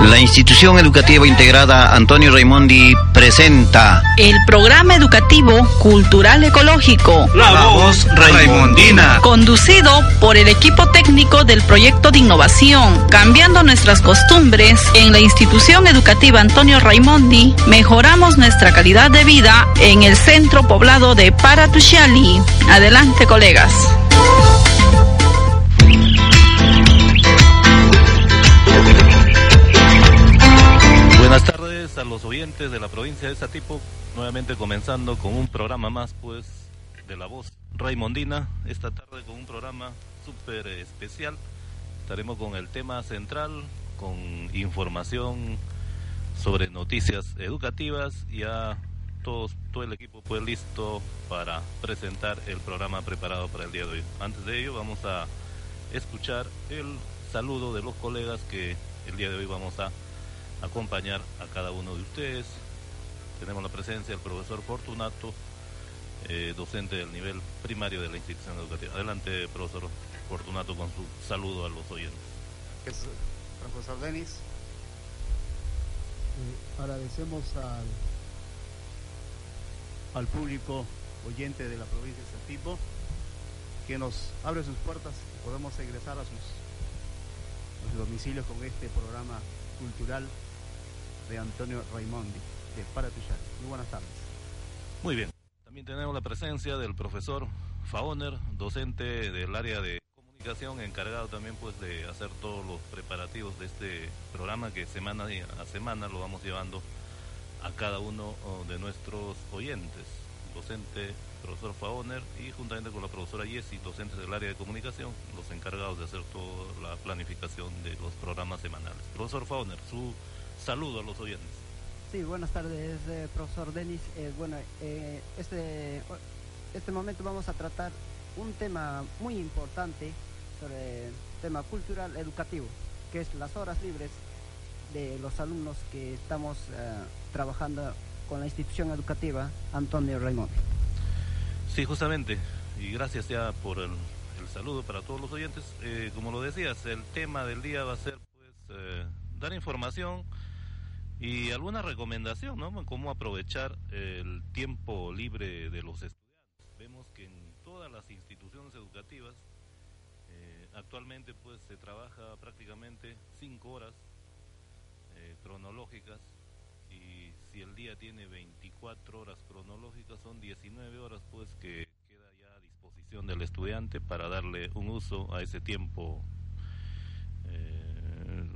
La institución educativa integrada Antonio Raimondi presenta el programa educativo cultural ecológico La Voz Raimondina, conducido por el equipo técnico del proyecto de innovación, cambiando nuestras costumbres en la institución educativa Antonio Raimondi, mejoramos nuestra calidad de vida en el centro poblado de Paratushali. Adelante, colegas. Los oyentes de la provincia de Satipo, nuevamente comenzando con un programa más pues de la voz Raimondina, esta tarde con un programa súper especial, estaremos con el tema central, con información sobre noticias educativas, ya todos, todo el equipo pues listo para presentar el programa preparado para el día de hoy. Antes de ello vamos a escuchar el saludo de los colegas que el día de hoy vamos a acompañar a cada uno de ustedes. Tenemos la presencia del profesor Fortunato, eh, docente del nivel primario de la institución educativa. Adelante, profesor Fortunato, con su saludo a los oyentes. Es, profesor Denis. Eh, agradecemos al, al público oyente de la provincia de Satipo que nos abre sus puertas y podemos egresar a sus, a sus domicilios con este programa cultural de Antonio Raimondi, de Paratuyal. Muy buenas tardes. Muy bien. También tenemos la presencia del profesor Faoner, docente del área de comunicación, encargado también pues de hacer todos los preparativos de este programa que semana a semana lo vamos llevando a cada uno oh, de nuestros oyentes. Docente, profesor Faoner y juntamente con la profesora Jessie, docentes del área de comunicación, los encargados de hacer toda la planificación de los programas semanales. Profesor Faoner, su saludo a los oyentes. Sí, buenas tardes, eh, profesor Denis. Eh, bueno, eh, este, este momento vamos a tratar un tema muy importante sobre el tema cultural educativo, que es las horas libres de los alumnos que estamos eh, trabajando con la institución educativa Antonio Raimondi. Sí, justamente, y gracias ya por el, el saludo para todos los oyentes. Eh, como lo decías, el tema del día va a ser pues eh, dar información y alguna recomendación, ¿no? Cómo aprovechar el tiempo libre de los estudiantes. Vemos que en todas las instituciones educativas eh, actualmente pues se trabaja prácticamente cinco horas eh, cronológicas y si el día tiene 24 horas cronológicas son 19 horas pues que queda ya a disposición del estudiante para darle un uso a ese tiempo eh,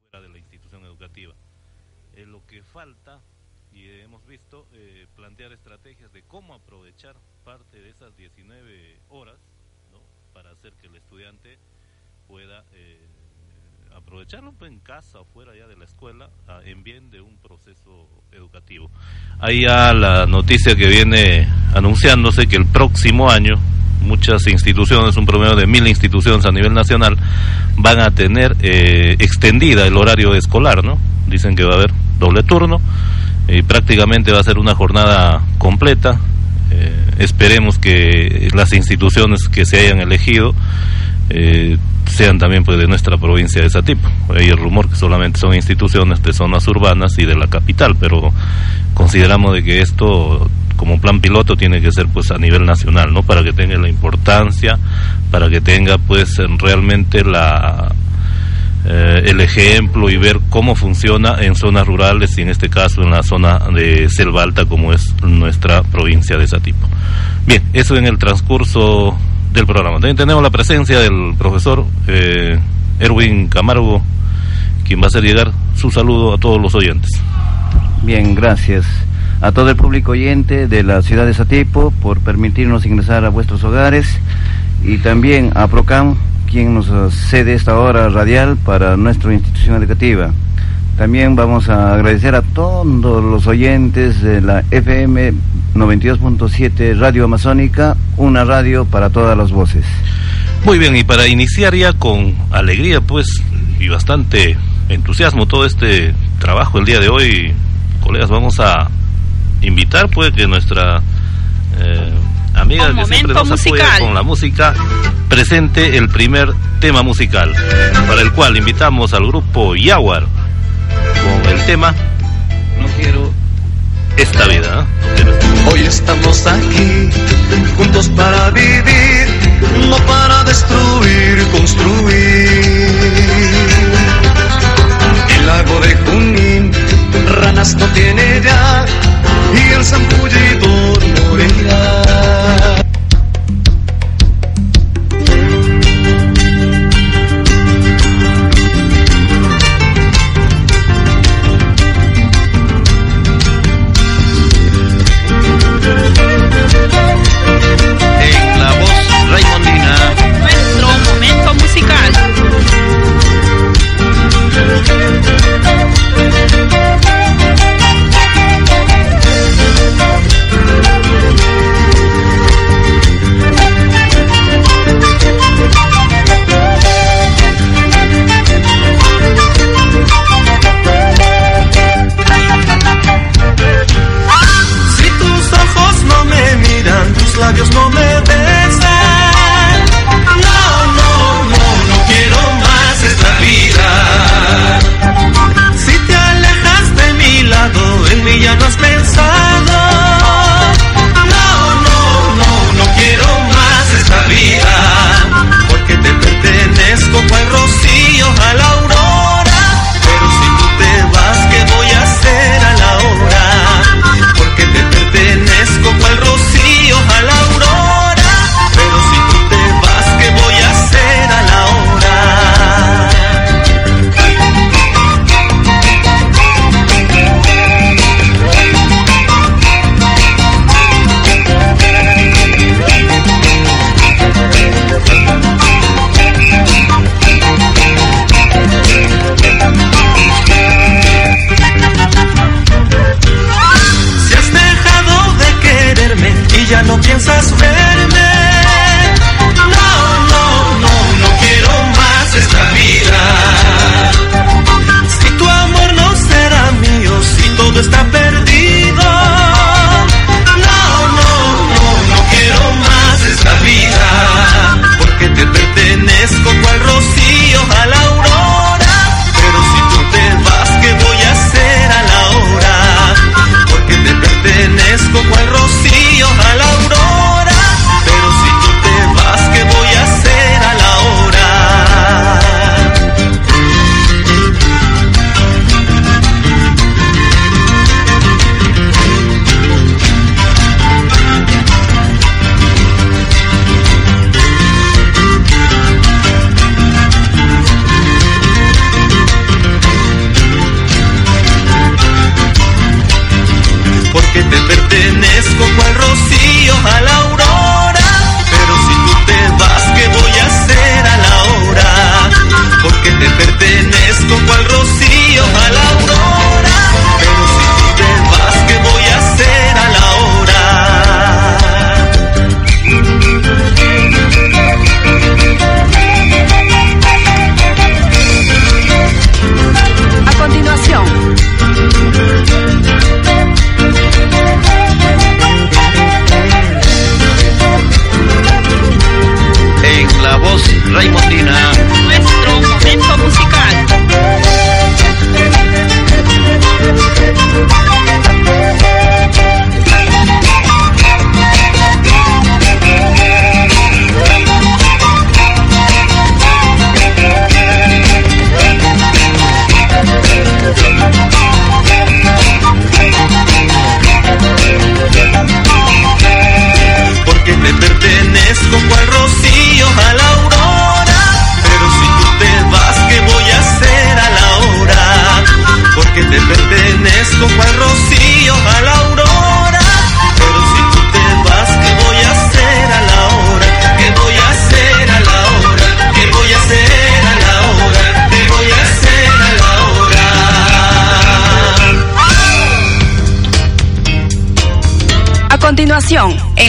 fuera de la institución educativa. Eh, lo que falta, y hemos visto, eh, plantear estrategias de cómo aprovechar parte de esas 19 horas ¿no? para hacer que el estudiante pueda eh, aprovecharlo pues, en casa o fuera ya de la escuela en bien de un proceso educativo. Hay ya la noticia que viene anunciándose que el próximo año muchas instituciones, un promedio de mil instituciones a nivel nacional, van a tener eh, extendida el horario escolar, ¿no? Dicen que va a haber doble turno y prácticamente va a ser una jornada completa. Eh, esperemos que las instituciones que se hayan elegido eh, sean también pues de nuestra provincia de ese tipo. Hay el rumor que solamente son instituciones de zonas urbanas y de la capital, pero consideramos de que esto como plan piloto tiene que ser pues a nivel nacional, ¿no? Para que tenga la importancia, para que tenga pues realmente la eh, el ejemplo y ver cómo funciona en zonas rurales y en este caso en la zona de selva alta como es nuestra provincia de ese tipo. Bien, eso en el transcurso del programa. También tenemos la presencia del profesor eh, Erwin Camargo, quien va a hacer llegar su saludo a todos los oyentes. Bien, gracias a todo el público oyente de la ciudad de Satipo por permitirnos ingresar a vuestros hogares y también a Procam, quien nos cede esta hora radial para nuestra institución educativa. También vamos a agradecer a todos los oyentes de la FM 92.7 Radio Amazónica, una radio para todas las voces. Muy bien, y para iniciar ya con alegría, pues, y bastante entusiasmo todo este trabajo el día de hoy, colegas, vamos a invitar pues que nuestra eh, amiga que siempre nos apoya con la música presente el primer tema musical, para el cual invitamos al grupo Yaguar con el tema No quiero esta vida. ¿eh? Hoy estamos aquí, juntos para vivir, no para destruir, construir. El lago de Junín, ranas no tiene ya, y el zampullidor morirá.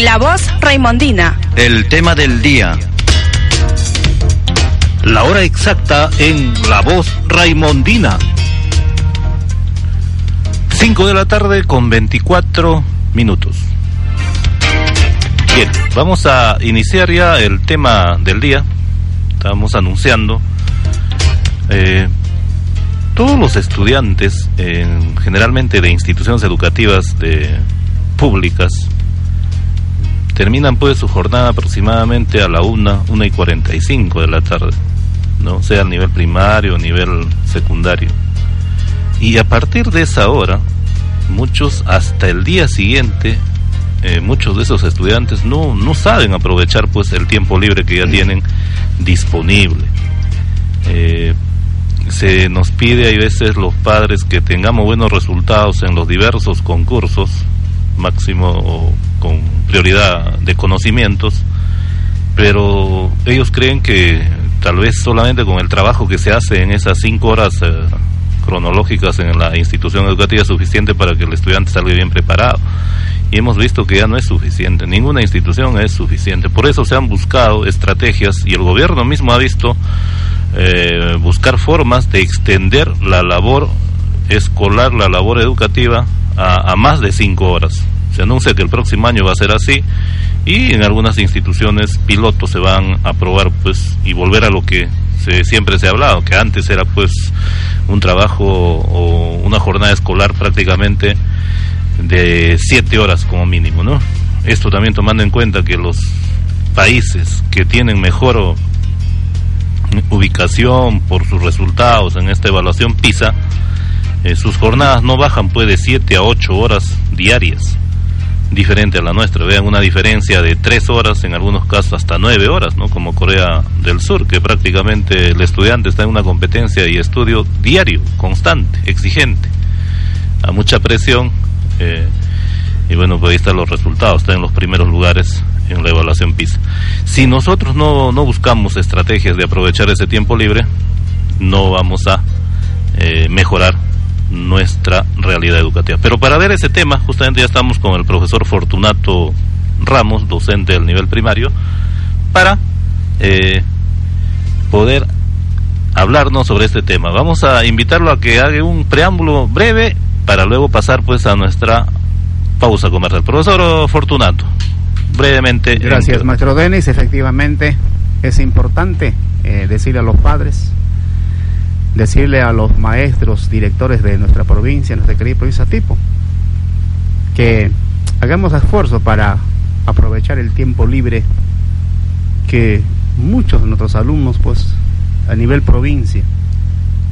La Voz Raimondina. El tema del día. La hora exacta en La Voz Raimondina. 5 de la tarde con 24 minutos. Bien, vamos a iniciar ya el tema del día. Estamos anunciando. Eh, todos los estudiantes, generalmente de instituciones educativas de, públicas, terminan pues su jornada aproximadamente a la 1, 1 y 45 de la tarde, ¿no? sea a nivel primario o nivel secundario. Y a partir de esa hora, muchos hasta el día siguiente, eh, muchos de esos estudiantes no, no saben aprovechar pues el tiempo libre que ya tienen disponible. Eh, se nos pide a veces los padres que tengamos buenos resultados en los diversos concursos, máximo con prioridad de conocimientos, pero ellos creen que tal vez solamente con el trabajo que se hace en esas cinco horas eh, cronológicas en la institución educativa es suficiente para que el estudiante salga bien preparado. Y hemos visto que ya no es suficiente, ninguna institución es suficiente. Por eso se han buscado estrategias y el gobierno mismo ha visto eh, buscar formas de extender la labor escolar, la labor educativa a, más de cinco horas. Se anuncia que el próximo año va a ser así y en algunas instituciones pilotos se van a probar pues y volver a lo que se, siempre se ha hablado, que antes era pues un trabajo o una jornada escolar prácticamente de siete horas como mínimo, ¿no? Esto también tomando en cuenta que los países que tienen mejor ubicación por sus resultados en esta evaluación PISA, eh, sus jornadas no bajan pues de 7 a 8 horas diarias, diferente a la nuestra. Vean una diferencia de 3 horas, en algunos casos hasta 9 horas, ¿no? Como Corea del Sur, que prácticamente el estudiante está en una competencia y estudio diario, constante, exigente, a mucha presión. Eh, y bueno, pues ahí están los resultados, está en los primeros lugares en la evaluación PISA. Si nosotros no, no buscamos estrategias de aprovechar ese tiempo libre, no vamos a eh, mejorar nuestra realidad educativa. Pero para ver ese tema, justamente ya estamos con el profesor Fortunato Ramos, docente del nivel primario, para eh, poder hablarnos sobre este tema. Vamos a invitarlo a que haga un preámbulo breve para luego pasar pues a nuestra pausa comercial. Profesor Fortunato, brevemente. Gracias, maestro Denis. Efectivamente, es importante eh, decirle a los padres decirle a los maestros, directores de nuestra provincia, nuestra querida provincia tipo, que hagamos esfuerzo para aprovechar el tiempo libre que muchos de nuestros alumnos, pues, a nivel provincia,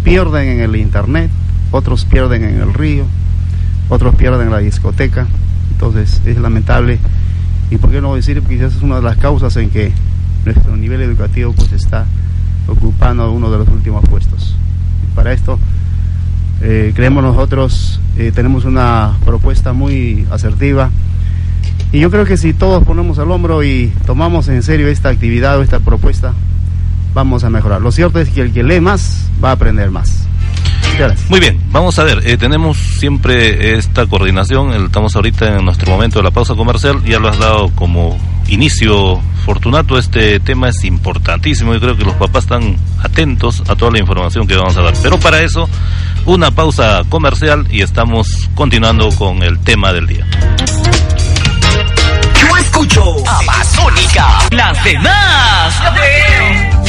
pierden en el internet, otros pierden en el río, otros pierden en la discoteca. Entonces, es lamentable. Y por qué no decir, esa es una de las causas en que nuestro nivel educativo, pues, está ocupando uno de los últimos puestos para esto. Eh, creemos nosotros, eh, tenemos una propuesta muy asertiva y yo creo que si todos ponemos el hombro y tomamos en serio esta actividad o esta propuesta, vamos a mejorar. Lo cierto es que el que lee más va a aprender más. Muy bien, vamos a ver, eh, tenemos siempre esta coordinación, estamos ahorita en nuestro momento de la pausa comercial, ya lo has dado como inicio. Fortunato, este tema es importantísimo, yo creo que los papás están atentos a toda la información que vamos a dar, pero para eso una pausa comercial y estamos continuando con el tema del día. Yo escucho Amazónica, las demás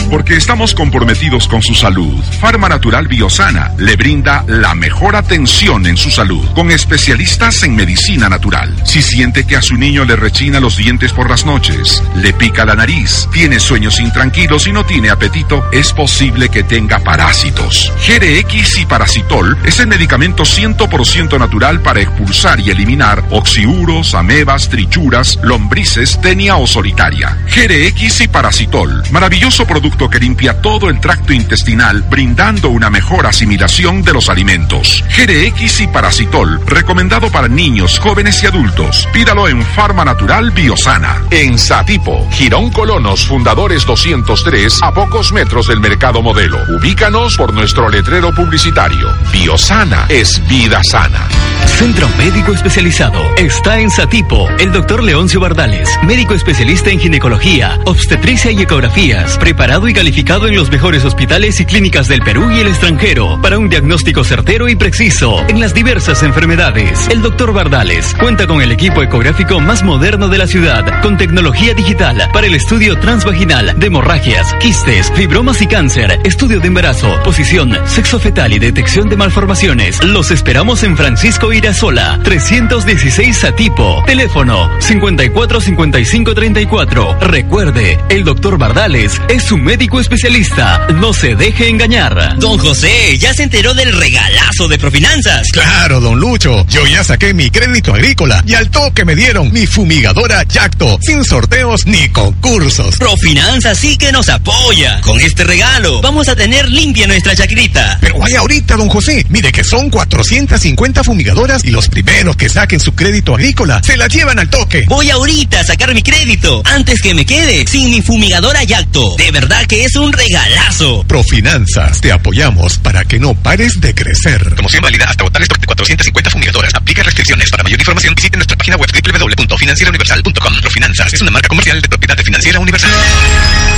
porque estamos comprometidos con su salud. Farma Natural Biosana le brinda la mejor atención en su salud, con especialistas en medicina natural. Si siente que a su niño le rechina los dientes por las noches, le pica la nariz, tiene sueños intranquilos y no tiene apetito, es posible que tenga parásitos. GRX y Parasitol es el medicamento 100% natural para expulsar y eliminar oxiuros, amebas, trichuras, lombrices, tenia o solitaria. GRX y Parasitol, maravilloso producto que limpia todo el tracto intestinal, brindando una mejor asimilación de los alimentos. GRX y Parasitol, recomendado para niños, jóvenes y adultos. Pídalo en Farma Natural Biosana. En Satipo, Girón Colonos, Fundadores 203, a pocos metros del Mercado Modelo. Ubícanos por nuestro letrero publicitario. Biosana es vida sana. Centro Médico Especializado está en Satipo. El doctor Leoncio Bardales, médico especialista en ginecología, obstetricia y ecografías, preparado y calificado en los mejores hospitales y clínicas del Perú y el extranjero para un diagnóstico certero y preciso en las diversas enfermedades. El doctor Bardales cuenta con el equipo ecográfico más moderno de la ciudad, con tecnología digital para el estudio transvaginal de hemorragias, quistes, fibromas y cáncer, estudio de embarazo, posición, sexo fetal y detección de malformaciones. Los esperamos en Francisco Irasola, 316 Satipo. Teléfono 54 55 34. Recuerde, el doctor Bardales es su médico especialista. No se deje engañar. Don José, ¿ya se enteró del regalazo de Profinanzas? Claro, don Lucho. Yo ya saqué mi crédito agrícola y al toque me dieron mi fumigadora Yacto, sin sorteos ni concursos. Profinanzas sí que nos apoya. Con este regalo vamos a tener limpia nuestra chacrita. Pero vaya ahorita, don José. Mire que son 450 fumigadoras y los primeros que saquen su crédito agrícola se la llevan al toque. Voy ahorita a sacar mi crédito antes que me quede sin mi fumigadora Yacto. De verdad que es un regalazo. Profinanzas, te apoyamos para que no pares de crecer. Promoción válida hasta votar stock de 450 fumigadoras. Aplica restricciones. Para mayor información visite nuestra página web www.financierauniversal.com. Profinanzas es una marca comercial de propiedad de Financiera Universal.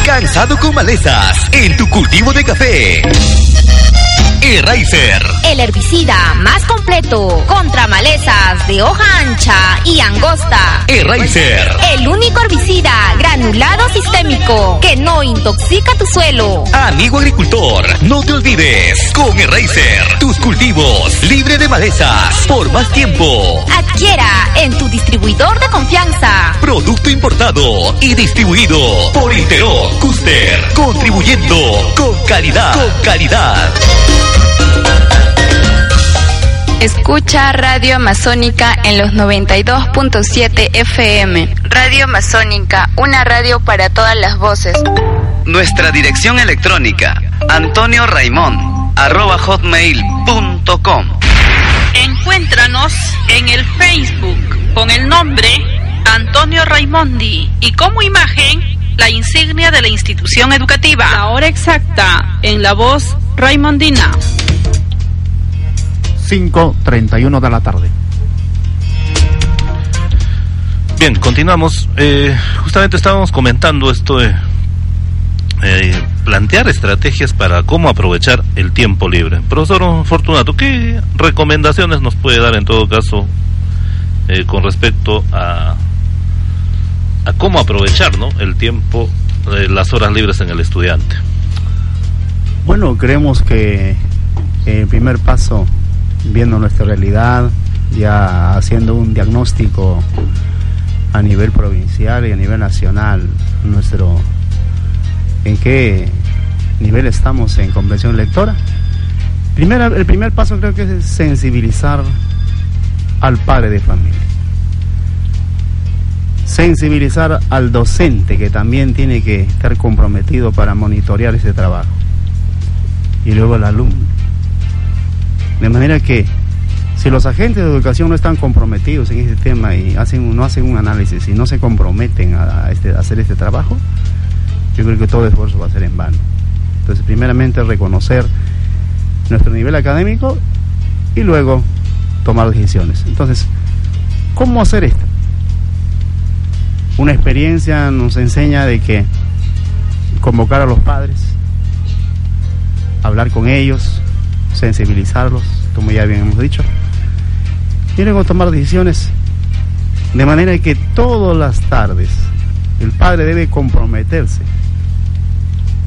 Cansado con malezas en tu cultivo de café. E-Racer. El herbicida más completo contra malezas de hoja ancha y angosta. E-Racer. El único herbicida granulado sistémico que no intoxica tu suelo. Amigo agricultor, no te olvides. Con E-Racer, tus cultivos libre de malezas por más tiempo. Adquiera en tu distribuidor de confianza. Producto importado y distribuido por Interó, Custer, contribuyendo con calidad, con calidad. Escucha Radio Amazónica en los 92.7 FM. Radio Amazónica, una radio para todas las voces. Nuestra dirección electrónica, Antonio Raimón, arroba hotmail.com. Encuéntranos en el Facebook con el nombre Antonio Raimondi y como imagen la insignia de la institución educativa. La hora exacta en la voz Raimondina. 5.31 de la tarde. Bien, continuamos. Eh, justamente estábamos comentando esto de eh, plantear estrategias para cómo aprovechar el tiempo libre. Profesor Fortunato, ¿qué recomendaciones nos puede dar en todo caso eh, con respecto a, a cómo aprovechar ¿no? el tiempo, eh, las horas libres en el estudiante? Bueno, creemos que el primer paso, viendo nuestra realidad, ya haciendo un diagnóstico a nivel provincial y a nivel nacional, nuestro en qué nivel estamos en comprensión lectora. El primer paso creo que es sensibilizar al padre de familia. Sensibilizar al docente que también tiene que estar comprometido para monitorear ese trabajo. Y luego al alumno. De manera que si los agentes de educación no están comprometidos en ese tema y hacen, no hacen un análisis y no se comprometen a, a este, a hacer este trabajo, yo creo que todo esfuerzo va a ser en vano. Entonces, primeramente reconocer nuestro nivel académico y luego tomar decisiones. Entonces, ¿cómo hacer esto? Una experiencia nos enseña de que convocar a los padres, hablar con ellos, sensibilizarlos, como ya bien hemos dicho, y luego tomar decisiones de manera que todas las tardes el padre debe comprometerse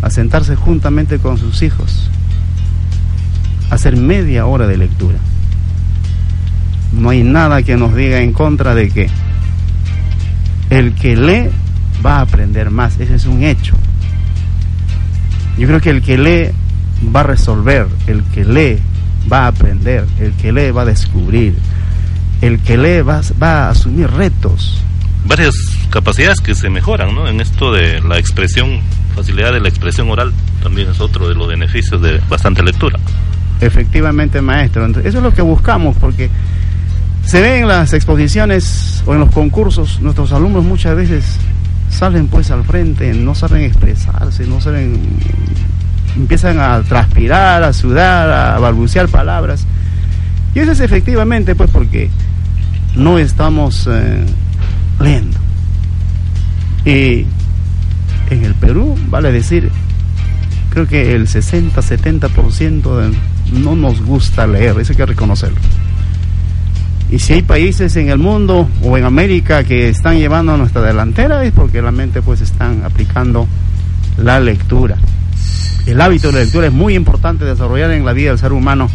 a sentarse juntamente con sus hijos, a hacer media hora de lectura. No hay nada que nos diga en contra de que el que lee va a aprender más, ese es un hecho. Yo creo que el que lee va a resolver, el que lee va a aprender, el que lee va a descubrir, el que lee va, va a asumir retos. Varias capacidades que se mejoran ¿no? en esto de la expresión facilidad de la expresión oral también es otro de los beneficios de bastante lectura. Efectivamente, maestro. Entonces, eso es lo que buscamos, porque se ve en las exposiciones o en los concursos, nuestros alumnos muchas veces salen pues al frente, no saben expresarse, no saben, empiezan a transpirar, a sudar, a balbucear palabras. Y eso es efectivamente pues porque no estamos eh, leyendo. Y en el Perú, vale decir, creo que el 60-70% no nos gusta leer, eso hay que reconocerlo. Y si hay países en el mundo o en América que están llevando a nuestra delantera es porque realmente pues están aplicando la lectura. El hábito de la lectura es muy importante desarrollar en la vida del ser humano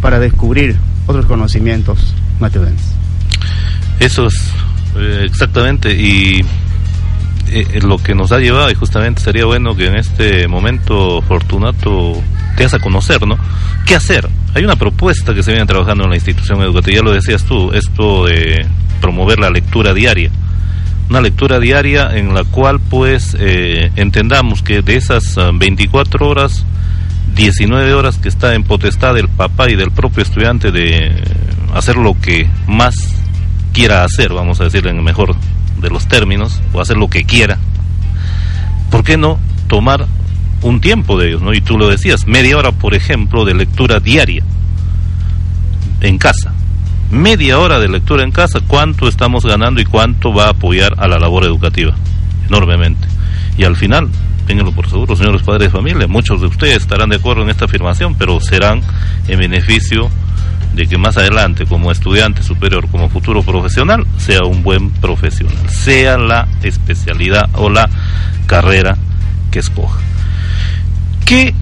para descubrir otros conocimientos naturales. Eso es eh, exactamente y eh, lo que nos ha llevado y justamente sería bueno que en este momento Fortunato te hagas a conocer, ¿no? ¿Qué hacer? Hay una propuesta que se viene trabajando en la institución educativa, ya lo decías tú, esto de promover la lectura diaria. Una lectura diaria en la cual pues eh, entendamos que de esas 24 horas, 19 horas que está en potestad del papá y del propio estudiante de hacer lo que más quiera hacer, vamos a decir en el mejor de los términos, o hacer lo que quiera, ¿por qué no tomar un tiempo de ellos, ¿no? Y tú lo decías, media hora, por ejemplo, de lectura diaria en casa. Media hora de lectura en casa, ¿cuánto estamos ganando y cuánto va a apoyar a la labor educativa? Enormemente. Y al final, ténganlo por seguro, señores padres de familia, muchos de ustedes estarán de acuerdo en esta afirmación, pero serán en beneficio de que más adelante como estudiante superior, como futuro profesional, sea un buen profesional, sea la especialidad o la carrera que escoja. ¿Qué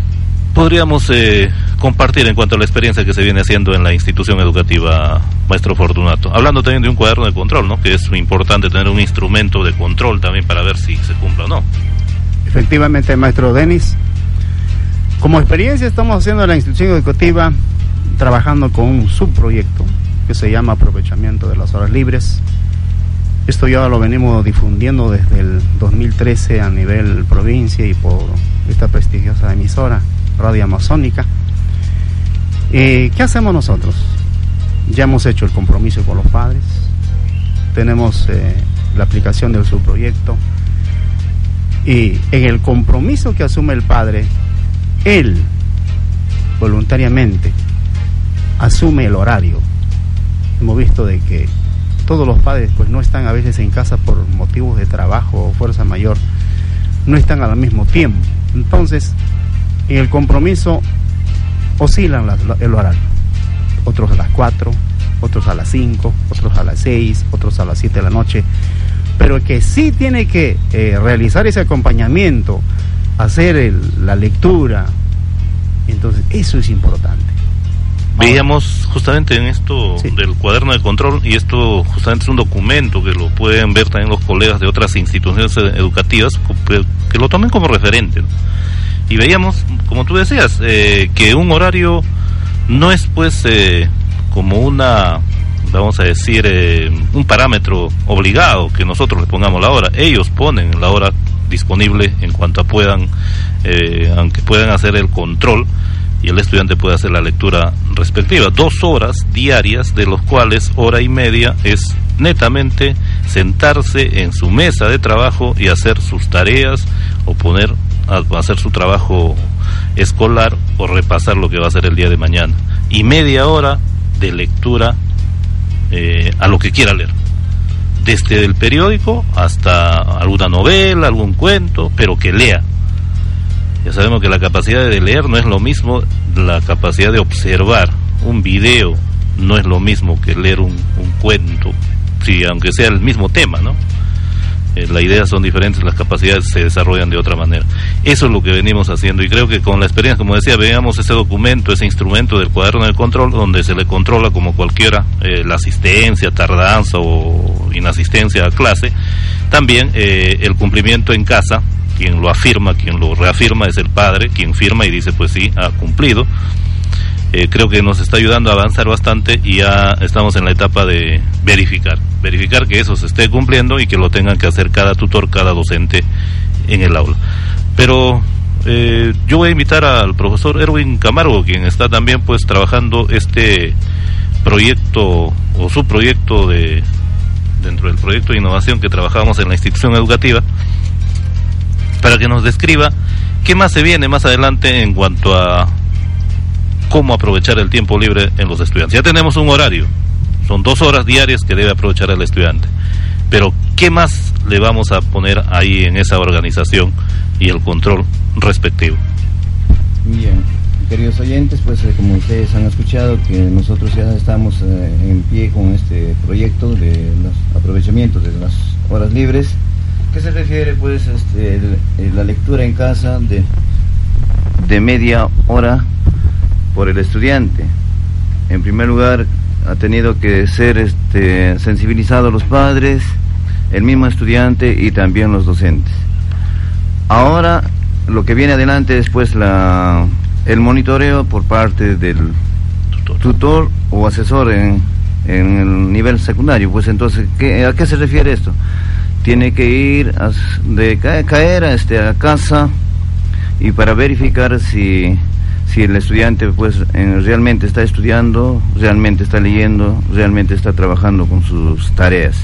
podríamos eh, compartir en cuanto a la experiencia que se viene haciendo en la institución educativa, maestro Fortunato? Hablando también de un cuaderno de control, ¿no? Que es importante tener un instrumento de control también para ver si se cumple o no. Efectivamente, maestro Denis. Como experiencia estamos haciendo en la institución educativa trabajando con un subproyecto que se llama aprovechamiento de las horas libres. Esto ya lo venimos difundiendo desde el 2013 a nivel provincia y por esta prestigiosa emisora, Radio Amazónica. Eh, ¿Qué hacemos nosotros? Ya hemos hecho el compromiso con los padres, tenemos eh, la aplicación del subproyecto y en el compromiso que asume el padre, él voluntariamente asume el horario. Hemos visto de que todos los padres pues no están a veces en casa por motivos de trabajo o fuerza mayor, no están al mismo tiempo. Entonces, en el compromiso oscilan el horario. Otros a las 4, otros a las 5, otros a las 6, otros a las 7 de la noche. Pero que sí tiene que eh, realizar ese acompañamiento, hacer la lectura. Entonces, eso es importante. Veíamos justamente en esto del cuaderno de control, y esto justamente es un documento que lo pueden ver también los colegas de otras instituciones educativas, que lo tomen como referente. Y veíamos, como tú decías, eh, que un horario no es pues eh, como una, vamos a decir, eh, un parámetro obligado que nosotros le pongamos la hora. Ellos ponen la hora disponible en cuanto puedan, aunque puedan hacer el control y el estudiante puede hacer la lectura respectiva. Dos horas diarias, de los cuales hora y media es netamente sentarse en su mesa de trabajo y hacer sus tareas o poner a hacer su trabajo escolar o repasar lo que va a hacer el día de mañana. Y media hora de lectura eh, a lo que quiera leer. Desde el periódico hasta alguna novela, algún cuento, pero que lea, ya sabemos que la capacidad de leer no es lo mismo, la capacidad de observar un video no es lo mismo que leer un, cuento, sí, aunque sea el mismo tema, ¿no? Eh, las ideas son diferentes, las capacidades se desarrollan de otra manera. Eso es lo que venimos haciendo y creo que con la experiencia, como decía, veamos ese documento, ese instrumento del cuaderno de control, donde se le controla como cualquiera eh, la asistencia, tardanza o inasistencia a clase, también eh, el cumplimiento en casa quien lo afirma, quien lo reafirma es el padre, quien firma y dice pues sí, ha cumplido. Eh, creo que nos está ayudando a avanzar bastante y ya estamos en la etapa de verificar, verificar que eso se esté cumpliendo y que lo tengan que hacer cada tutor, cada docente en el aula. Pero eh, yo voy a invitar al profesor Erwin Camargo, quien está también pues trabajando este proyecto o su proyecto de dentro del proyecto de innovación que trabajamos en la institución educativa, para que nos describa qué más se viene más adelante en cuanto a cómo aprovechar el tiempo libre en los estudiantes. Ya tenemos un horario, son dos horas diarias que debe aprovechar el estudiante, pero ¿qué más le vamos a poner ahí en esa organización y el control respectivo? Bien, queridos oyentes, pues eh, como ustedes han escuchado que nosotros ya estamos eh, en pie con este proyecto de los aprovechamientos de las horas libres, que se refiere pues este, la lectura en casa de, de media hora por el estudiante. En primer lugar, ha tenido que ser este, sensibilizados los padres, el mismo estudiante y también los docentes. Ahora, lo que viene adelante es pues la, el monitoreo por parte del tutor, o asesor en, en, el nivel secundario. Pues entonces, ¿qué, ¿a qué se refiere esto? Tiene que ir de caer a, este, a casa y para verificar si si el estudiante pues realmente está estudiando, realmente está leyendo, realmente está trabajando con sus tareas.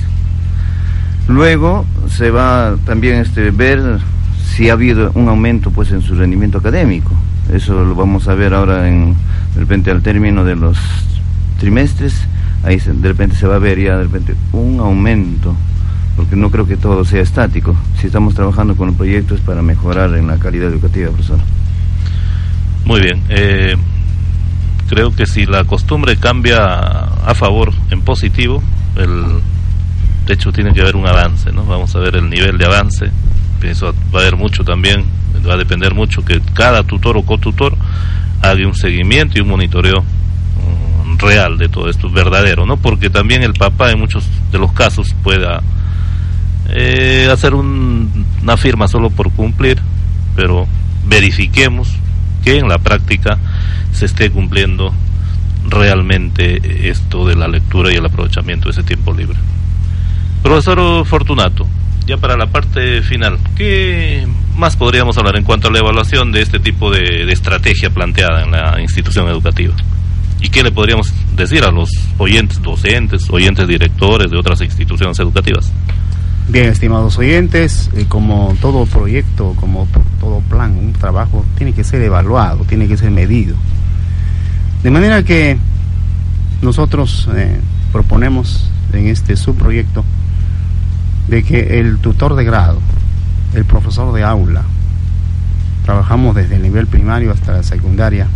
Luego se va también este ver si ha habido un aumento pues en su rendimiento académico. Eso lo vamos a ver ahora en de repente al término de los trimestres, ahí de repente se va a ver ya de repente un aumento porque no creo que todo sea estático. Si estamos trabajando con proyectos para mejorar en la calidad educativa, profesor. Muy bien. Eh, creo que si la costumbre cambia a favor, en positivo, el, de hecho tiene que haber un avance, ¿no? Vamos a ver el nivel de avance. Eso va a haber mucho también, va a depender mucho que cada tutor o cotutor haga un seguimiento y un monitoreo mm, real de todo esto, verdadero, ¿no? Porque también el papá en muchos de los casos pueda eh, hacer una firma solo por cumplir, pero verifiquemos que en la práctica se esté cumpliendo realmente esto de la lectura y el aprovechamiento de ese tiempo libre. Profesor Fortunato, ya para la parte final, ¿qué más podríamos hablar en cuanto a la evaluación de este tipo de, estrategia planteada en la institución educativa? ¿Y qué le podríamos decir a los oyentes docentes, oyentes directores de otras instituciones educativas? Bien, estimados oyentes, eh, como todo proyecto, como todo plan, un trabajo, tiene que ser evaluado, tiene que ser medido. De manera que nosotros eh, proponemos en este subproyecto de que el tutor de grado, el profesor de aula, trabajamos desde el nivel primario hasta la secundaria,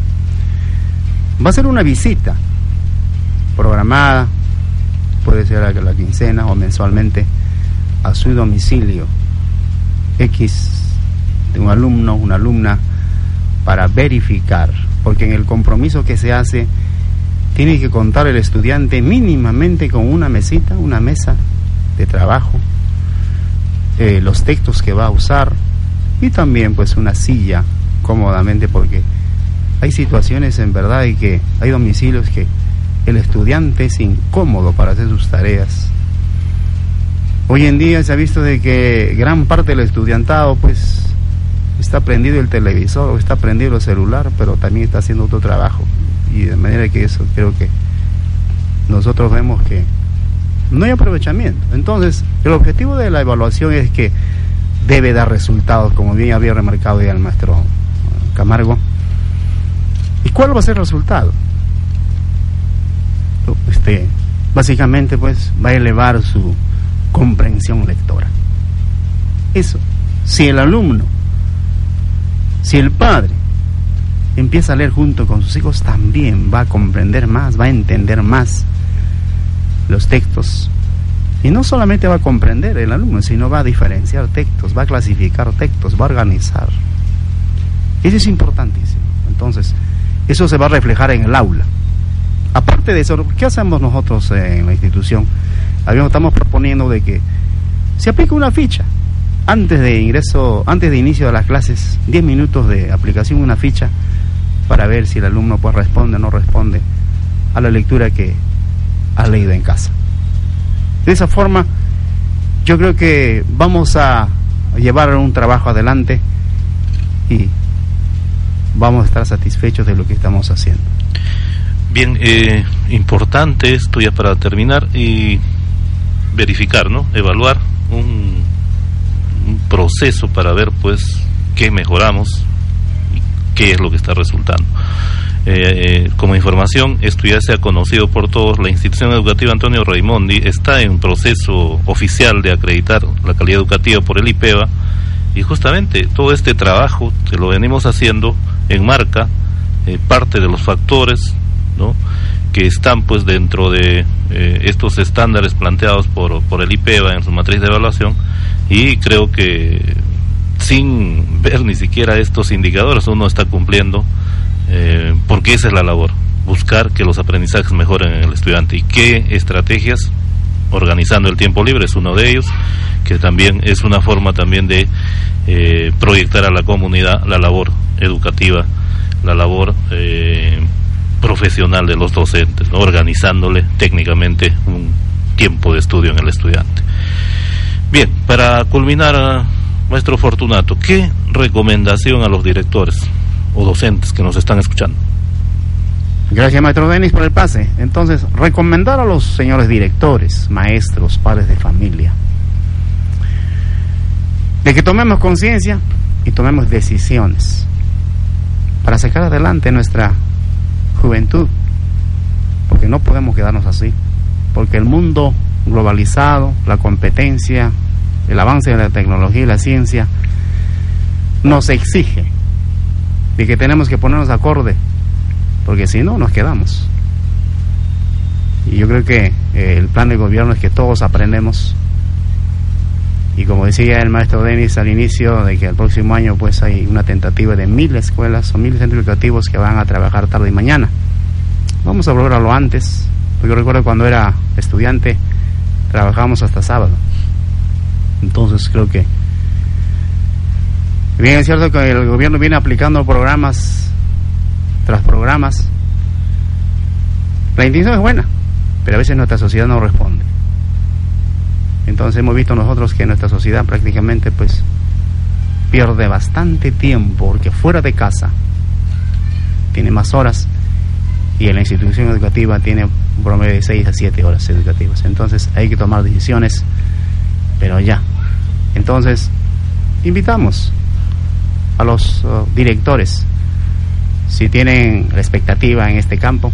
va a ser una visita programada, puede ser a la quincena o mensualmente, a su domicilio X de un alumno, una alumna, para verificar, porque en el compromiso que se hace tiene que contar el estudiante mínimamente con una mesita, una mesa de trabajo, eh, los textos que va a usar y también pues una silla cómodamente porque hay situaciones en verdad y que hay domicilios que el estudiante es incómodo para hacer sus tareas Hoy en día se ha visto de que gran parte del estudiantado pues está prendido el televisor o está prendido el celular, pero también está haciendo otro trabajo. Y de manera que eso creo que nosotros vemos que no hay aprovechamiento. Entonces, el objetivo de la evaluación es que debe dar resultados, como bien había remarcado ya el maestro Camargo. ¿Y cuál va a ser el resultado? Este, básicamente, pues, va a elevar su comprensión lectora. Eso, si el alumno, si el padre empieza a leer junto con sus hijos, también va a comprender más, va a entender más los textos. Y no solamente va a comprender el alumno, sino va a diferenciar textos, va a clasificar textos, va a organizar. Eso es importantísimo. Entonces, eso se va a reflejar en el aula. Aparte de eso, ¿qué hacemos nosotros en la institución? Estamos proponiendo de que se aplique una ficha antes de ingreso, antes de inicio de las clases, 10 minutos de aplicación una ficha para ver si el alumno pues responde o no responde a la lectura que ha leído en casa. De esa forma, yo creo que vamos a llevar un trabajo adelante y vamos a estar satisfechos de lo que estamos haciendo. Bien, eh, importante esto ya para terminar y verificar, ¿no? Evaluar un, un proceso para ver, pues, qué mejoramos y qué es lo que está resultando. Eh, eh, como información, esto ya se ha conocido por todos, la institución educativa Antonio Raimondi está en proceso oficial de acreditar la calidad educativa por el IPEVA y justamente todo este trabajo que lo venimos haciendo enmarca eh, parte de los factores ¿no? Que están pues dentro de eh, estos estándares planteados por, por el IPEVA en su matriz de evaluación. Y creo que sin ver ni siquiera estos indicadores uno está cumpliendo eh, porque esa es la labor, buscar que los aprendizajes mejoren en el estudiante. Y qué estrategias organizando el tiempo libre es uno de ellos, que también es una forma también de eh, proyectar a la comunidad la labor educativa, la labor eh, profesional de los docentes, organizándole técnicamente un tiempo de estudio en el estudiante. Bien, para culminar, maestro Fortunato, ¿qué recomendación a los directores o docentes que nos están escuchando? Gracias, maestro Denis, por el pase. Entonces, recomendar a los señores directores, maestros, padres de familia, de que tomemos conciencia y tomemos decisiones para sacar adelante nuestra juventud, porque no podemos quedarnos así, porque el mundo globalizado, la competencia, el avance de la tecnología y la ciencia nos exige de que tenemos que ponernos acorde, porque si no nos quedamos. Y yo creo que eh, el plan de gobierno es que todos aprendemos y como decía el maestro Denis al inicio, de que el próximo año pues hay una tentativa de mil escuelas o mil centros educativos que van a trabajar tarde y mañana. Vamos a volver antes, porque yo recuerdo cuando era estudiante, trabajábamos hasta sábado. Entonces creo que... Bien es cierto que el gobierno viene aplicando programas tras programas. La intención es buena, pero a veces nuestra sociedad no responde. Entonces hemos visto nosotros que nuestra sociedad prácticamente pues pierde bastante tiempo porque fuera de casa tiene más horas y en la institución educativa tiene un promedio de 6 a 7 horas educativas. Entonces hay que tomar decisiones, pero ya. Entonces, invitamos a los uh, directores, si tienen la expectativa en este campo,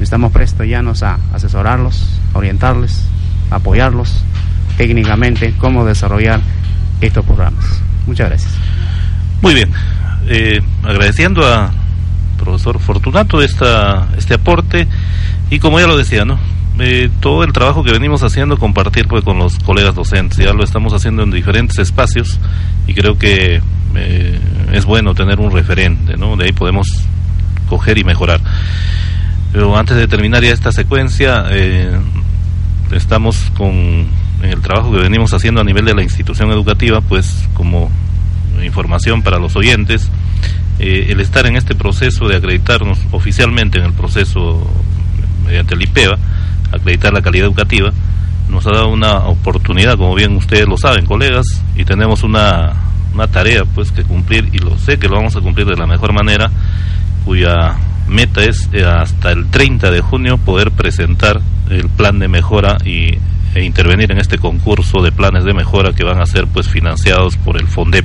estamos prestos ya a asesorarlos, a orientarles, apoyarlos técnicamente cómo desarrollar estos programas. Muchas gracias. Muy bien, eh, agradeciendo a profesor Fortunato esta, este aporte y como ya lo decía, ¿no? Eh, todo el trabajo que venimos haciendo, compartir pues, con los colegas docentes, ya lo estamos haciendo en diferentes espacios y creo que eh, es bueno tener un referente, ¿no? De ahí podemos coger y mejorar. Pero antes de terminar ya esta secuencia, estamos con en el trabajo que venimos haciendo a nivel de la institución educativa, pues como información para los oyentes, eh, el estar en este proceso de acreditarnos oficialmente en el proceso mediante el IPEVA, acreditar la calidad educativa, nos ha dado una oportunidad, como bien ustedes lo saben, colegas, y tenemos una, una tarea pues que cumplir, y lo sé que lo vamos a cumplir de la mejor manera, cuya meta es eh, hasta el 30 de junio poder presentar el plan de mejora y e intervenir en este concurso de planes de mejora que van a ser pues financiados por el FONDEP.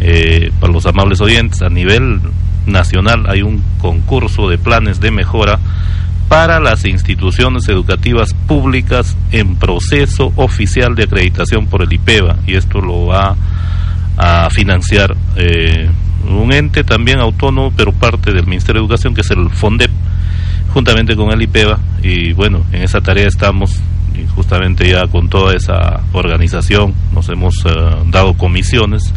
Eh, para los amables oyentes, a nivel nacional hay un concurso de planes de mejora para las instituciones educativas públicas en proceso oficial de acreditación por el IPEVA y esto lo va a financiar eh, un ente también autónomo pero parte del Ministerio de Educación que es el FONDEP juntamente con el IPEVA y bueno en esa tarea estamos justamente ya con toda esa organización nos hemos eh, dado comisiones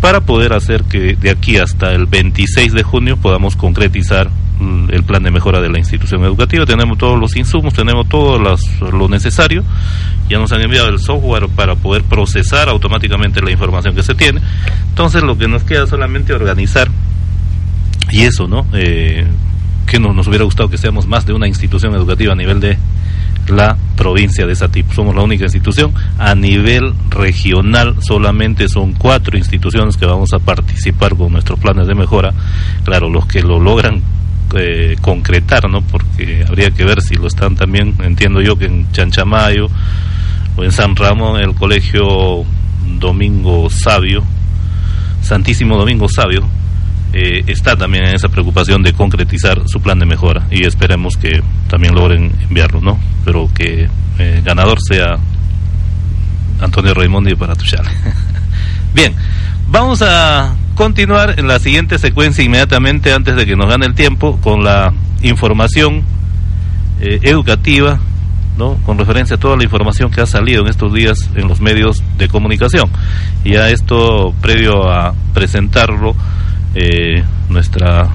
para poder hacer que de aquí hasta el 26 de junio podamos concretizar el plan de mejora de la institución educativa. Tenemos todos los insumos, tenemos todo lo necesario. Ya nos han enviado el software para poder procesar automáticamente la información que se tiene. Entonces lo que nos queda solamente organizar y eso, ¿no? Eh, que nos hubiera gustado que seamos más de una institución educativa a nivel de la provincia de Satip. Somos la única institución a nivel regional, solamente son cuatro instituciones que vamos a participar con nuestros planes de mejora. Claro, los que lo logran eh, concretar, ¿no? Porque habría que ver si lo están también, entiendo yo que en Chanchamayo o en San Ramón, el colegio Domingo Sabio, Santísimo Domingo Sabio, eh, está también en esa preocupación de concretizar su plan de mejora y esperemos que también logren enviarlo, ¿no? Pero que eh, ganador sea Antonio Raimondi para Tuchal. Bien, vamos a continuar en la siguiente secuencia inmediatamente antes de que nos gane el tiempo con la información eh, educativa, ¿no? Con referencia a toda la información que ha salido en estos días en los medios de comunicación. Y a esto, previo a presentarlo, eh, nuestra eh,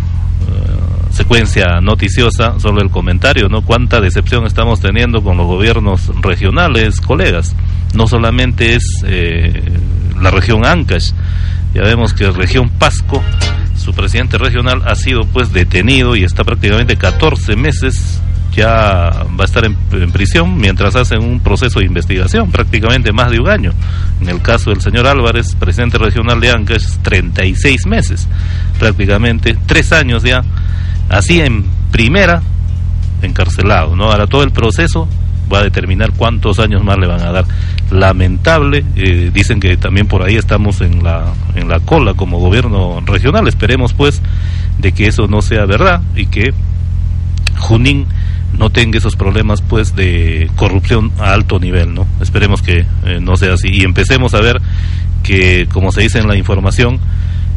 secuencia noticiosa, solo el comentario, ¿no? Cuánta decepción estamos teniendo con los gobiernos regionales, colegas. No solamente es eh, la región Ancash, ya vemos que región Pasco, su presidente regional ha sido pues detenido y está prácticamente 14 meses ya va a estar en, en, prisión mientras hacen un proceso de investigación, prácticamente más de un año. En el caso del señor Álvarez, presidente regional de Ancash, 36 meses, prácticamente tres años ya, así en primera, encarcelado. ¿no? Ahora todo el proceso va a determinar cuántos años más le van a dar. Lamentable, eh, dicen que también por ahí estamos en la, en la cola como gobierno regional. Esperemos pues de que eso no sea verdad y que Junín no tenga esos problemas pues de corrupción a alto nivel, ¿no? Esperemos que eh, no sea así y empecemos a ver que, como se dice en la información,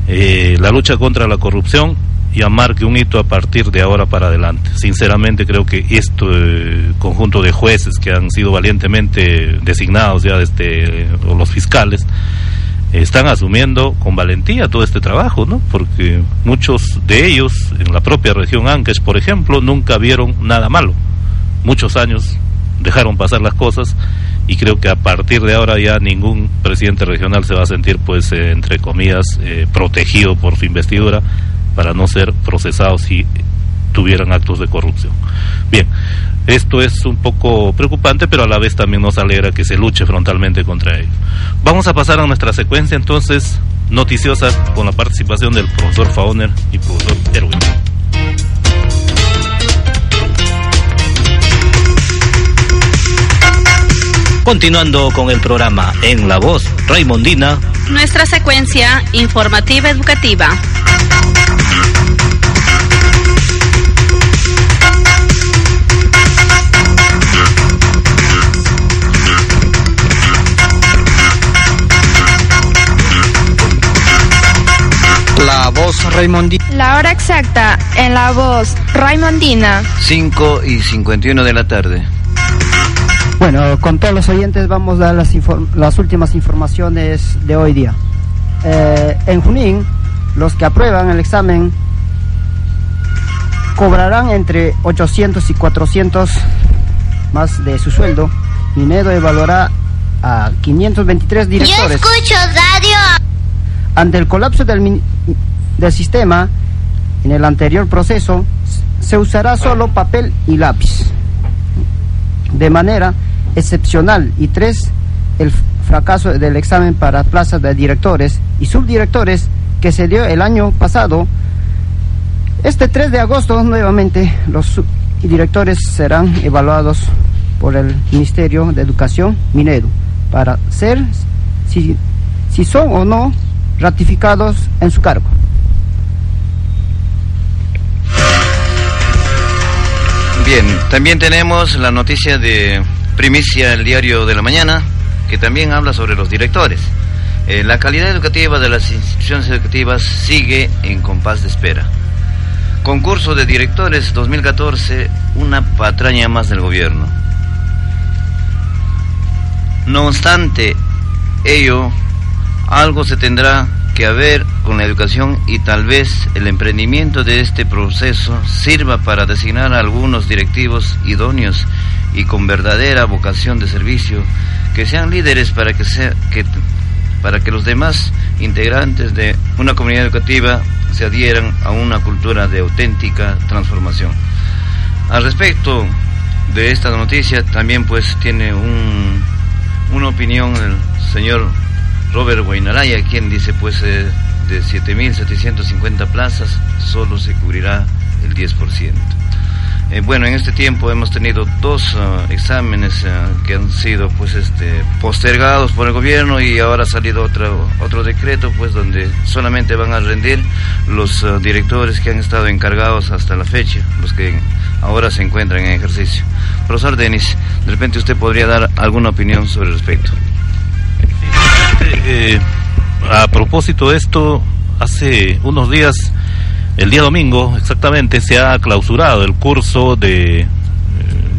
eh, la lucha contra la corrupción ya marque un hito a partir de ahora para adelante. Sinceramente creo que este eh, conjunto de jueces que han sido valientemente designados ya desde los fiscales están asumiendo con valentía todo este trabajo, ¿no? Porque muchos de ellos en la propia región Ancash, por ejemplo, nunca vieron nada malo. Muchos años dejaron pasar las cosas y creo que a partir de ahora ya ningún presidente regional se va a sentir, pues, eh, entre comillas, eh, protegido por su investidura para no ser procesado si tuvieran actos de corrupción. Bien, esto es un poco preocupante, pero a la vez también nos alegra que se luche frontalmente contra ellos. Vamos a pasar a nuestra secuencia entonces noticiosa con la participación del profesor Fauner y profesor Erwin. Continuando con el programa En la Voz Raimondina, nuestra secuencia informativa educativa. La voz Raimondina. La hora exacta en la voz Raimondina. 5 y 51 de la tarde. Bueno, con todos los oyentes vamos a dar las, las últimas informaciones de hoy día. Eh, en Junín, los que aprueban el examen cobrarán entre 800 y 400 más de su sueldo. Minedo evaluará a 523 directores. Yo escucho radio. Ante el colapso del, del sistema, en el anterior proceso, se usará solo papel y lápiz. De manera excepcional. Y tres, el fracaso del examen para plazas de directores y subdirectores que se dio el año pasado. Este 3 de agosto, nuevamente, los directores serán evaluados por el Ministerio de Educación, Minedo, para ser si, si son o no ratificados en su cargo. Bien, también tenemos la noticia de Primicia el Diario de la Mañana, que también habla sobre los directores. Eh, la calidad educativa de las instituciones educativas sigue en compás de espera. Concurso de directores 2014, una patraña más del gobierno. No obstante ello, algo se tendrá que haber con la educación y tal vez el emprendimiento de este proceso sirva para designar a algunos directivos idóneos y con verdadera vocación de servicio, que sean líderes para que, sea, que, para que los demás integrantes de una comunidad educativa se adhieran a una cultura de auténtica transformación. Al respecto, de esta noticia también pues tiene un, una opinión el señor Robert Guainaraya, quien dice pues eh, de 7.750 plazas solo se cubrirá el 10%. Eh, bueno, en este tiempo hemos tenido dos ah, exámenes ah, que han sido pues este postergados por el gobierno y ahora ha salido otro otro decreto pues donde solamente van a rendir los ah, directores que han estado encargados hasta la fecha, los que ahora se encuentran en ejercicio. Profesor Denis, de repente usted podría dar alguna opinión sobre el respecto. Eh, a propósito de esto, hace unos días el día domingo, exactamente, se ha clausurado el curso de eh,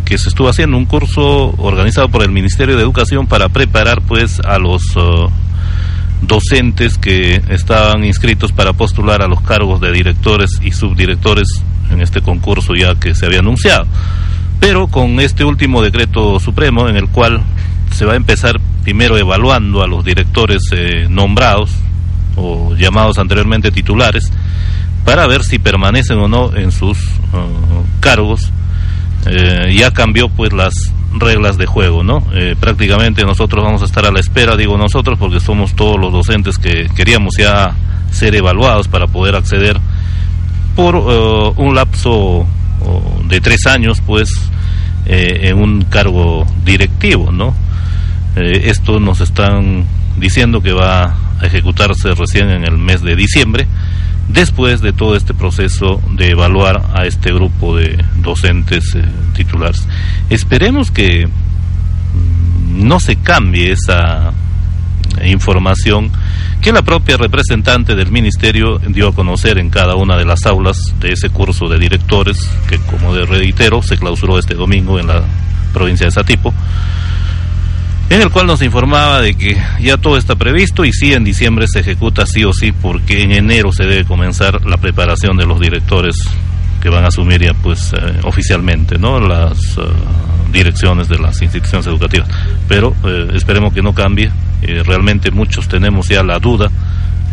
que se estuvo haciendo, un curso organizado por el Ministerio de Educación para preparar pues a los uh, docentes que estaban inscritos para postular a los cargos de directores y subdirectores en este concurso ya que se había anunciado. Pero con este último decreto supremo en el cual se va a empezar primero evaluando a los directores eh, nombrados o llamados anteriormente titulares para ver si permanecen o no en sus uh, cargos. Eh, ya cambió pues las reglas de juego, ¿no? Eh, prácticamente nosotros vamos a estar a la espera, digo nosotros, porque somos todos los docentes que queríamos ya ser evaluados para poder acceder por un lapso de tres años, pues, eh, en un cargo directivo, ¿no? Eh, esto nos están diciendo que va a ejecutarse recién en el mes de diciembre después de todo este proceso de evaluar a este grupo de docentes eh, titulares. Esperemos que mm, no se cambie esa información que la propia representante del ministerio dio a conocer en cada una de las aulas de ese curso de directores que como de reitero se clausuró este domingo en la provincia de Satipo en el cual nos informaba de que ya todo está previsto y sí en diciembre se ejecuta sí o sí porque en enero se debe comenzar la preparación de los directores que van a asumir ya pues eh, oficialmente no las uh, direcciones de las instituciones educativas. Pero eh, esperemos que no cambie. Eh, realmente muchos tenemos ya la duda.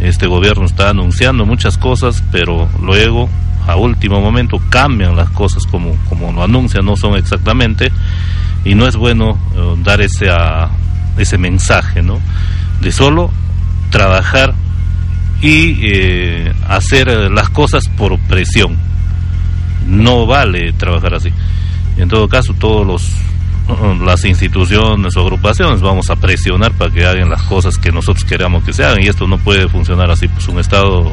Este gobierno está anunciando muchas cosas pero luego a último momento cambian las cosas como como lo anuncian no son exactamente y no es bueno uh, dar ese, uh, ese mensaje, ¿no? De solo trabajar y eh, hacer las cosas por presión. No vale trabajar así. En todo caso, todos los las instituciones o agrupaciones vamos a presionar para que hagan las cosas que nosotros queramos que se hagan y esto no puede funcionar así pues un estado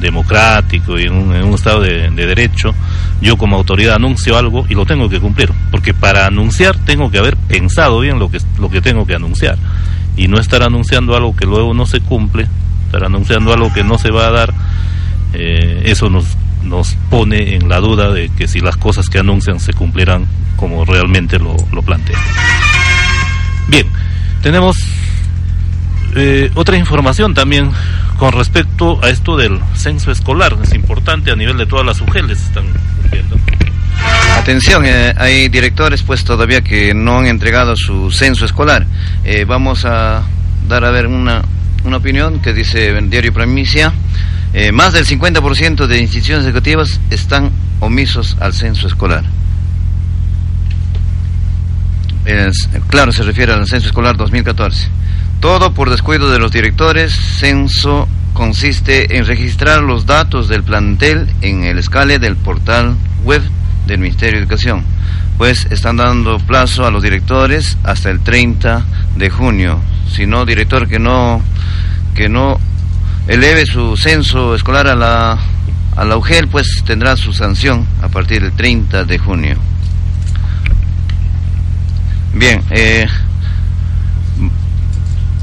democrático y en un, estado de, de, derecho yo como autoridad anuncio algo y lo tengo que cumplir porque para anunciar tengo que haber pensado bien lo que lo que tengo que anunciar y no estar anunciando algo que luego no se cumple estar anunciando algo que no se va a dar eh, eso nos nos pone en la duda de que si las cosas que anuncian se cumplirán como realmente lo, lo plantean. Bien, tenemos eh, otra información también con respecto a esto del censo escolar. Es importante a nivel de todas las UGELs están cumpliendo. Atención, eh, hay directores pues todavía que no han entregado su censo escolar. Eh, vamos a dar a ver una, una opinión que dice el diario Primicia. Eh, más del 50% de instituciones educativas están omisos al censo escolar. Es, claro, se refiere al censo escolar 2014. Todo por descuido de los directores. Censo consiste en registrar los datos del plantel en el escale del portal web del Ministerio de Educación. Pues están dando plazo a los directores hasta el 30 de junio. Si no, director que no que no eleve su censo escolar a la, a la UGEL, pues tendrá su sanción a partir del 30 de junio. Bien, eh,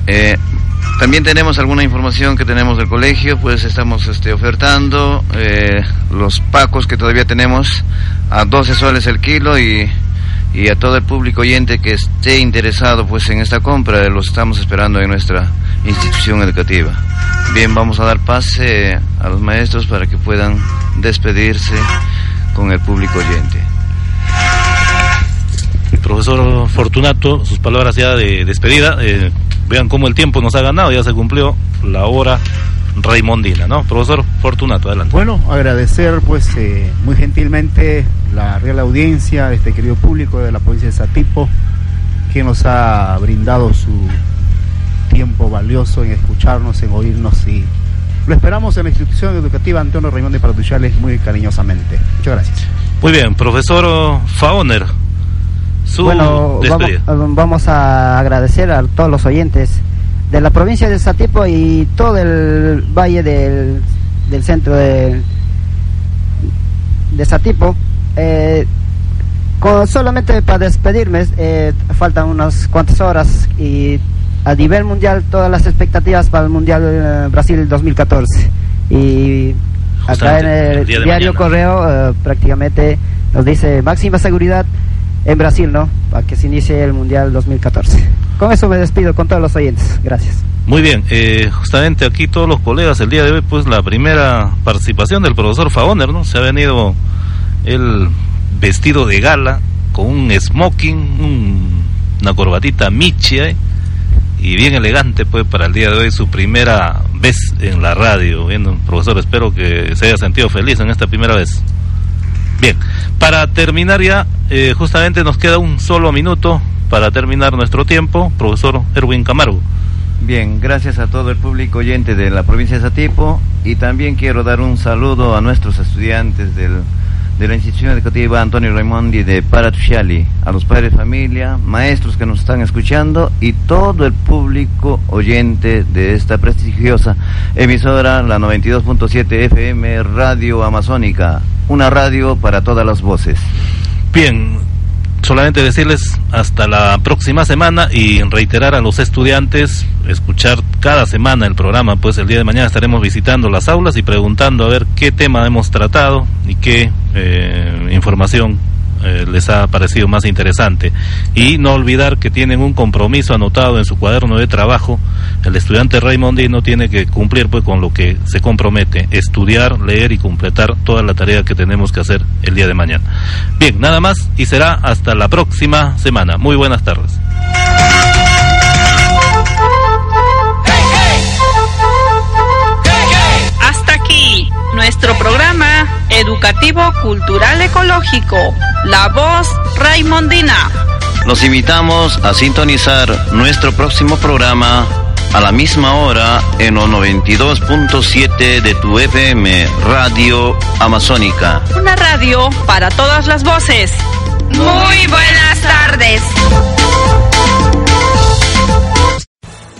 eh, también tenemos alguna información que tenemos del colegio, pues estamos este, ofertando eh, los pacos que todavía tenemos a 12 soles el kilo y, y, a todo el público oyente que esté interesado pues en esta compra, los estamos esperando en nuestra institución educativa. Bien, vamos a dar pase a los maestros para que puedan despedirse con el público oyente. Profesor Fortunato, sus palabras ya de despedida. Eh, vean cómo el tiempo nos ha ganado, ya se cumplió la hora Raimondina, ¿no? Profesor Fortunato, adelante. Bueno, agradecer pues eh, muy gentilmente la real audiencia, este querido público de la provincia de Satipo, que nos ha brindado su tiempo valioso en escucharnos, en oírnos y lo esperamos en la institución educativa Antonio Raymond de Paratuchales muy cariñosamente. Muchas gracias. Muy bien, profesor Faoner. Su bueno, vamos, vamos, a agradecer a todos los oyentes de la provincia de Satipo y todo el valle del, del centro de, de Satipo. Eh, con, solamente para despedirme, eh, faltan unas cuantas horas y a nivel mundial todas las expectativas para el Mundial eh, Brasil 2014. Y acá en el, diario Correo prácticamente nos dice máxima seguridad en Brasil, ¿no? Para que se inicie el Mundial 2014. Con eso me despido con todos los oyentes. Gracias. Muy bien, eh, justamente aquí todos los colegas, el día de hoy, pues la primera participación del profesor Faoner, ¿no? Se ha venido el vestido de gala, con un smoking, una corbatita michia, y bien elegante, pues, para el día de hoy, su primera vez en la radio. Bien, profesor, espero que se haya sentido feliz en esta primera vez. Bien, para terminar ya, eh, justamente nos queda un solo minuto para terminar nuestro tiempo, profesor Erwin Camargo. Bien, gracias a todo el público oyente de la provincia de Satipo y también quiero dar un saludo a nuestros estudiantes del, de la institución educativa Antonio Raimondi de Paratushali, a los padres de familia, maestros que nos están escuchando y todo el público oyente de esta prestigiosa emisora, la 92.7 FM Radio Amazónica una radio para todas las voces. Bien, solamente decirles hasta la próxima semana y reiterar a los estudiantes escuchar cada semana el programa, pues el día de mañana estaremos visitando las aulas y preguntando a ver qué tema hemos tratado y qué eh, información eh, les ha parecido más interesante. Y no olvidar que tienen un compromiso anotado en su cuaderno de trabajo. El estudiante Raimondino tiene que cumplir pues, con lo que se compromete, estudiar, leer y completar toda la tarea que tenemos que hacer el día de mañana. Bien, nada más y será hasta la próxima semana. Muy buenas tardes. nuestro programa educativo cultural ecológico, La Voz Raimondina. Los invitamos a sintonizar nuestro próximo programa a la misma hora en los 92.7 de tu FM Radio Amazónica. Una radio para todas las voces. Muy buenas tardes.